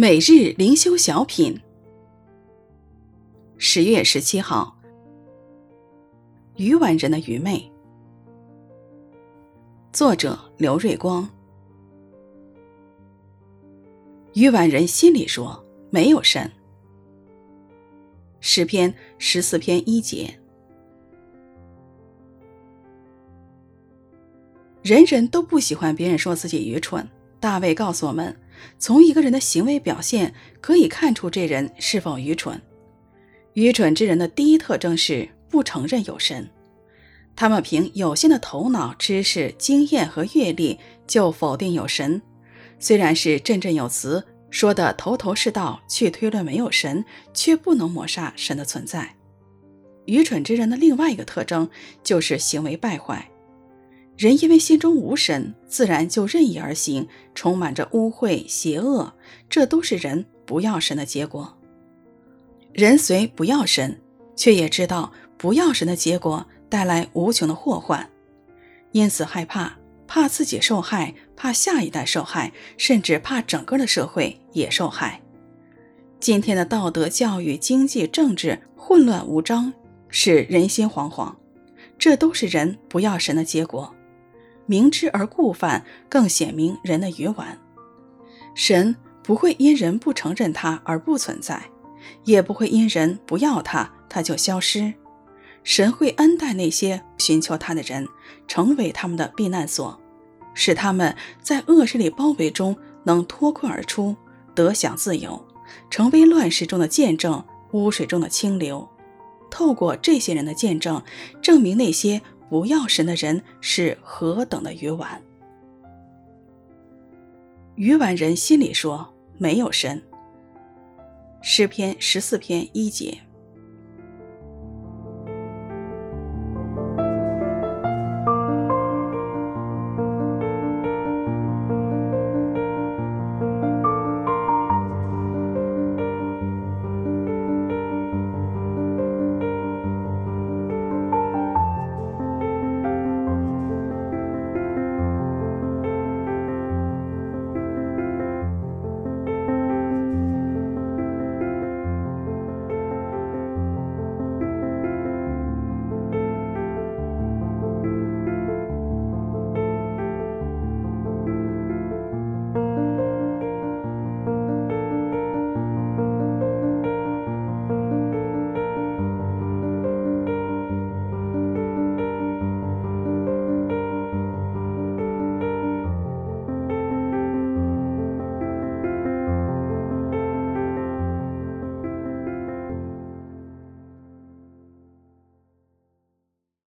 每日灵修小品，十月十七号，愚顽人的愚昧。作者刘瑞光。愚顽人心里说：“没有神。”诗篇十四篇一节。人人都不喜欢别人说自己愚蠢。大卫告诉我们，从一个人的行为表现可以看出这人是否愚蠢。愚蠢之人的第一特征是不承认有神，他们凭有限的头脑、知识、经验和阅历就否定有神。虽然是振振有词，说得头头是道，去推论没有神，却不能抹杀神的存在。愚蠢之人的另外一个特征就是行为败坏。人因为心中无神，自然就任意而行，充满着污秽邪恶，这都是人不要神的结果。人虽不要神，却也知道不要神的结果带来无穷的祸患，因此害怕，怕自己受害，怕下一代受害，甚至怕整个的社会也受害。今天的道德教育、经济、政治混乱无章，使人心惶惶，这都是人不要神的结果。明知而故犯，更显明人的愚顽。神不会因人不承认他而不存在，也不会因人不要他，他就消失。神会恩待那些寻求他的人，成为他们的避难所，使他们在恶势力包围中能脱困而出，得享自由，成为乱世中的见证，污水中的清流。透过这些人的见证，证明那些。不要神的人是何等的愚顽！愚顽人心里说：“没有神。”诗篇十四篇一节。